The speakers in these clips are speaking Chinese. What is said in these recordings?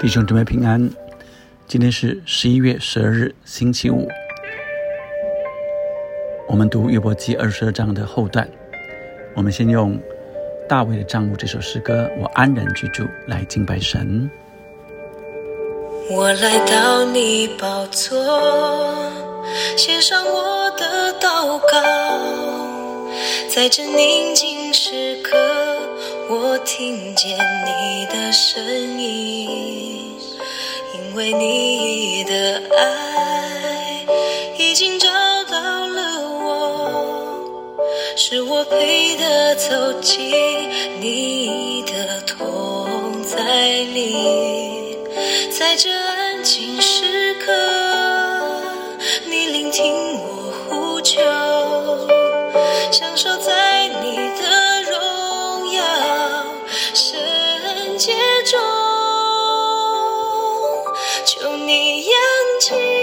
弟兄姊妹平安，今天是十一月十二日，星期五。我们读约伯记二十二章的后段。我们先用大卫的账目这首诗歌《我安然居住》来敬拜神。我来到你宝座，献上我的祷告，在这宁静时刻，我听见你的声音，因为你的爱已经找到了我，是我配得走进你的痛在里。在这安静时你眼睛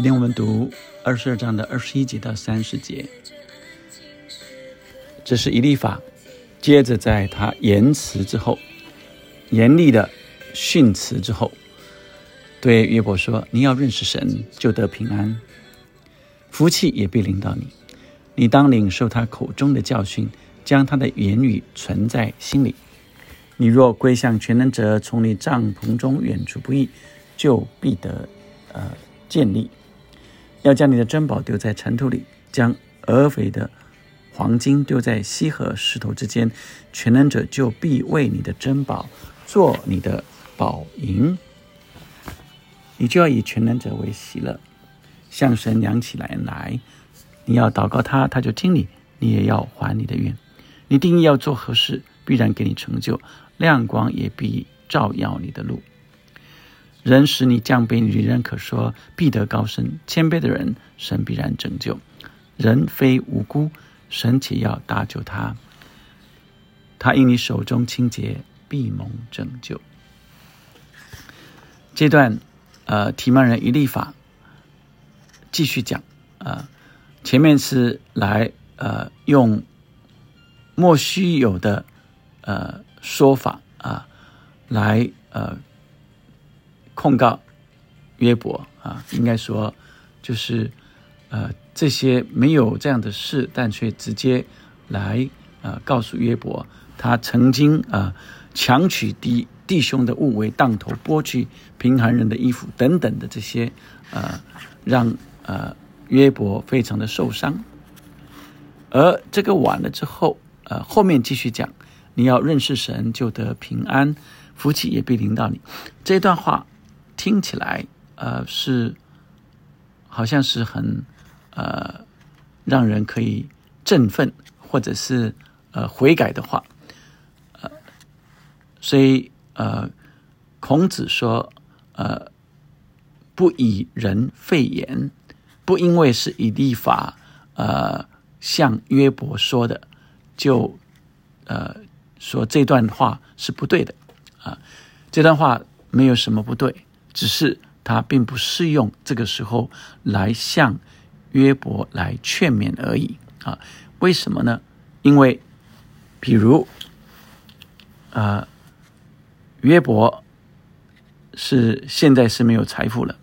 今天我们读二十二章的二十一节到三十节，这是以利法接着在他言辞之后，严厉的训词之后，对约伯说：“你要认识神，就得平安，福气也必临到你。你当领受他口中的教训，将他的言语存在心里。你若归向全能者，从你帐篷中远处不易，就必得呃建立。要将你的珍宝丢在尘土里，将俄肥的黄金丢在溪河石头之间，全能者就必为你的珍宝做你的宝银。你就要以全能者为喜乐，向神扬起来来。你要祷告他，他就听你；你也要还你的愿。你定义要做何事，必然给你成就；亮光也必照耀你的路。人使你降卑，女人可说必得高升；谦卑的人，神必然拯救。人非无辜，神且要搭救他。他因你手中清洁，必蒙拯救。这段，呃，提曼人一立法继续讲，啊、前面是来呃用莫须有的呃说法啊，来呃控告约伯啊，应该说就是呃这些没有这样的事，但却直接来呃告诉约伯，他曾经啊、强取弟弟兄的物为当头，剥去贫寒人的衣服等等的这些呃，让呃约伯非常的受伤。而这个完了之后，呃，后面继续讲，你要认识神，就得平安，福气也必临到你。这段话听起来，呃，是好像是很呃让人可以振奋，或者是呃悔改的话，呃，所以呃，孔子说，呃，不以人废言，不因为是以立法，呃。像约伯说的，就呃说这段话是不对的啊，这段话没有什么不对，只是他并不适用这个时候来向约伯来劝勉而已啊。为什么呢？因为比如啊，约伯是现在是没有财富了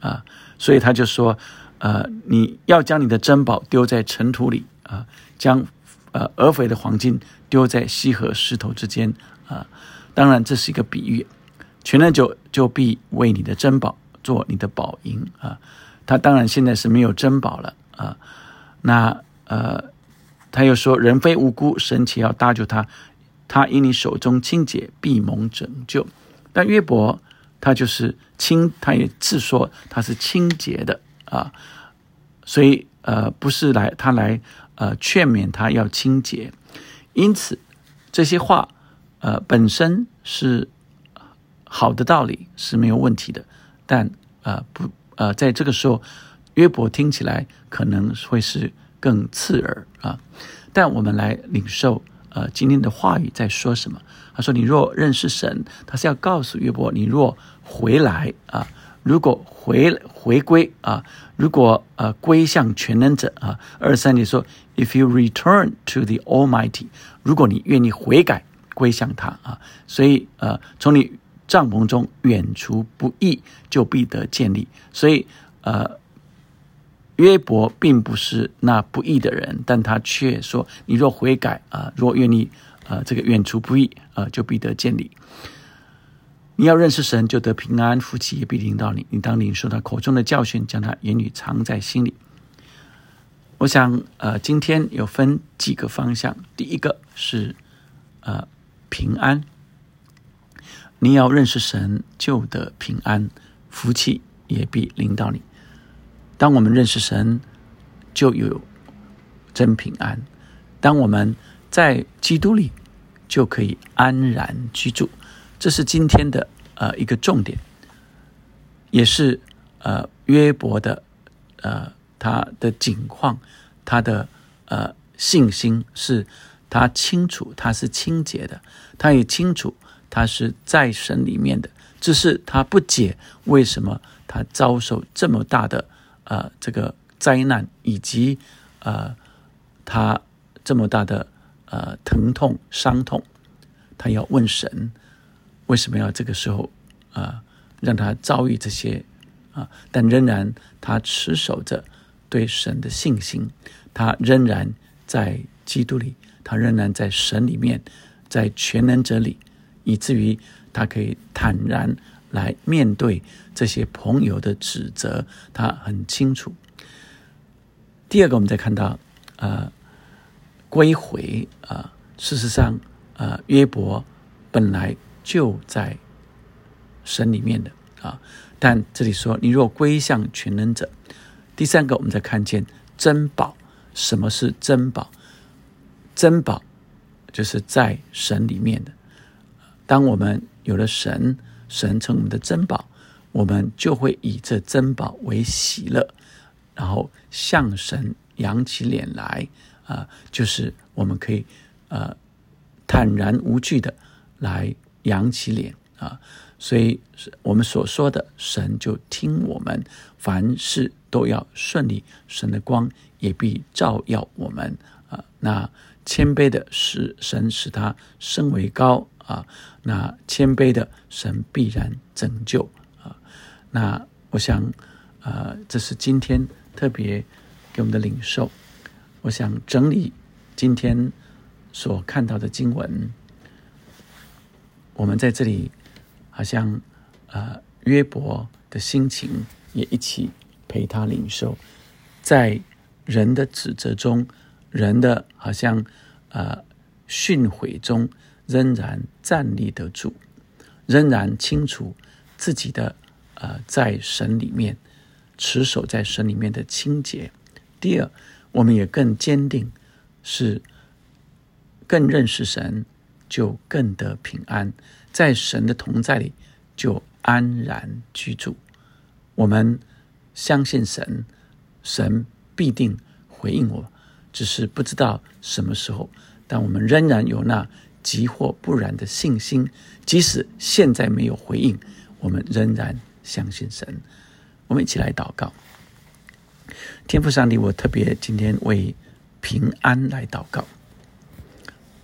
啊，所以他就说。呃，你要将你的珍宝丢在尘土里啊，将呃俄肥的黄金丢在溪河石头之间啊。当然，这是一个比喻，全能就就必为你的珍宝做你的宝银啊。他当然现在是没有珍宝了啊。那呃，他又说，人非无辜，神且要搭救他，他因你手中清洁，必蒙拯救。但约伯他就是清，他也自说他是清洁的。啊，所以呃，不是来他来呃劝勉他要清洁，因此这些话呃，本身是好的道理是没有问题的，但呃不呃，在这个时候，约伯听起来可能会是更刺耳啊。但我们来领受呃今天的话语在说什么？他说：“你若认识神，他是要告诉约伯，你若回来啊，如果回回归啊，如果呃归向全能者啊，二三节说，If you return to the Almighty，如果你愿意悔改归向他啊，所以呃从你帐篷中远除不义，就必得建立。所以呃约伯并不是那不义的人，但他却说，你若悔改啊，若愿意。”啊，这个远除不易啊，就必得建立。你要认识神，就得平安，福气也必临到你。你当领受他口中的教训，将他言语藏在心里。我想，呃，今天有分几个方向。第一个是，呃，平安。你要认识神，就得平安，福气也必临到你。当我们认识神，就有真平安。当我们在基督里就可以安然居住，这是今天的呃一个重点，也是呃约伯的呃他的境况，他的呃信心是他清楚他是清洁的，他也清楚他是在神里面的，只是他不解为什么他遭受这么大的呃这个灾难，以及呃他这么大的。呃，疼痛、伤痛，他要问神，为什么要这个时候啊，让他遭遇这些啊？但仍然他持守着对神的信心，他仍然在基督里，他仍然在神里面，在全能者里，以至于他可以坦然来面对这些朋友的指责，他很清楚。第二个，我们再看到呃。归回啊！事实上，呃，约伯本来就在神里面的啊。但这里说，你若归向全能者。第三个，我们再看见珍宝。什么是珍宝？珍宝就是在神里面的。当我们有了神，神成我们的珍宝，我们就会以这珍宝为喜乐，然后向神扬起脸来。啊，就是我们可以呃坦然无惧的来扬起脸啊，所以我们所说的神就听我们，凡事都要顺利，神的光也必照耀我们啊。那谦卑的使神使他升为高啊，那谦卑的神必然拯救啊。那我想啊，这是今天特别给我们的领受。我想整理今天所看到的经文，我们在这里好像呃约伯的心情也一起陪他领受，在人的指责中，人的好像呃训诲中，仍然站立得住，仍然清楚自己的呃在神里面持守在神里面的清洁。第二。我们也更坚定，是更认识神，就更得平安，在神的同在里就安然居住。我们相信神，神必定回应我，只是不知道什么时候。但我们仍然有那急或不然的信心，即使现在没有回应，我们仍然相信神。我们一起来祷告。天父上帝，我特别今天为平安来祷告。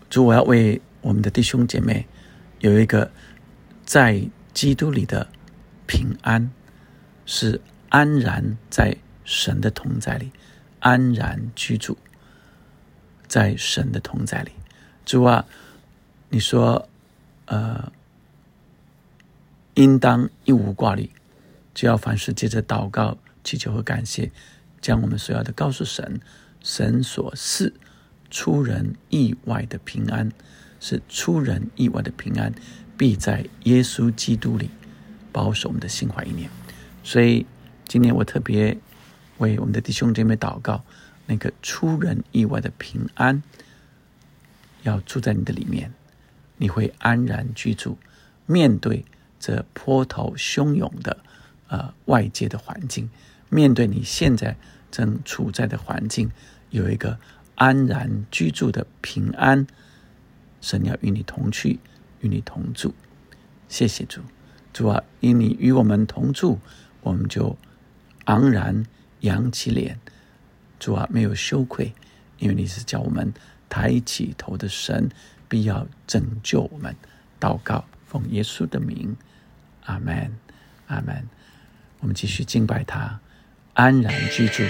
主，我要为我们的弟兄姐妹有一个在基督里的平安，是安然在神的同在里，安然居住在神的同在里。主啊，你说，呃，应当一无挂虑，只要凡事接着祷告、祈求和感谢。将我们所要的告诉神，神所赐出人意外的平安，是出人意外的平安，必在耶稣基督里保守我们的心怀意念。所以今天我特别为我们的弟兄姐妹祷告，那个出人意外的平安要住在你的里面，你会安然居住，面对这波涛汹涌的呃外界的环境，面对你现在正处在的环境，有一个安然居住的平安。神要与你同去，与你同住。谢谢主，主啊，因你与我们同住，我们就昂然扬起脸。主啊，没有羞愧，因为你是叫我们抬起头的神，必要拯救我们。祷告，奉耶稣的名，阿门，阿门。我们继续敬拜他，安然居住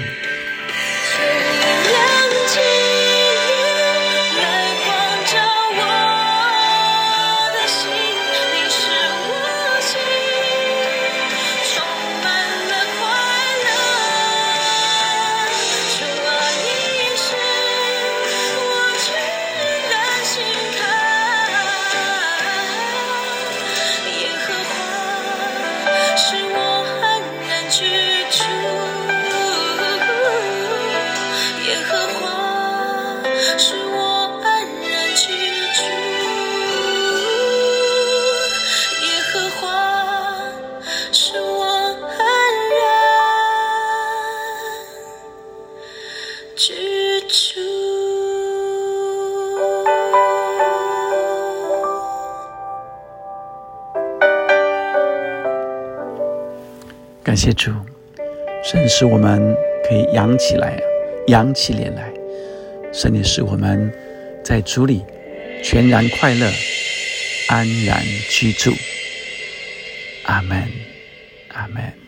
耶和华是我安然居住，耶和华是我安然居住。感谢主，正是我们可以扬起来。扬起脸来。神也使我们在主里全然快乐，安然居住。阿门，阿门。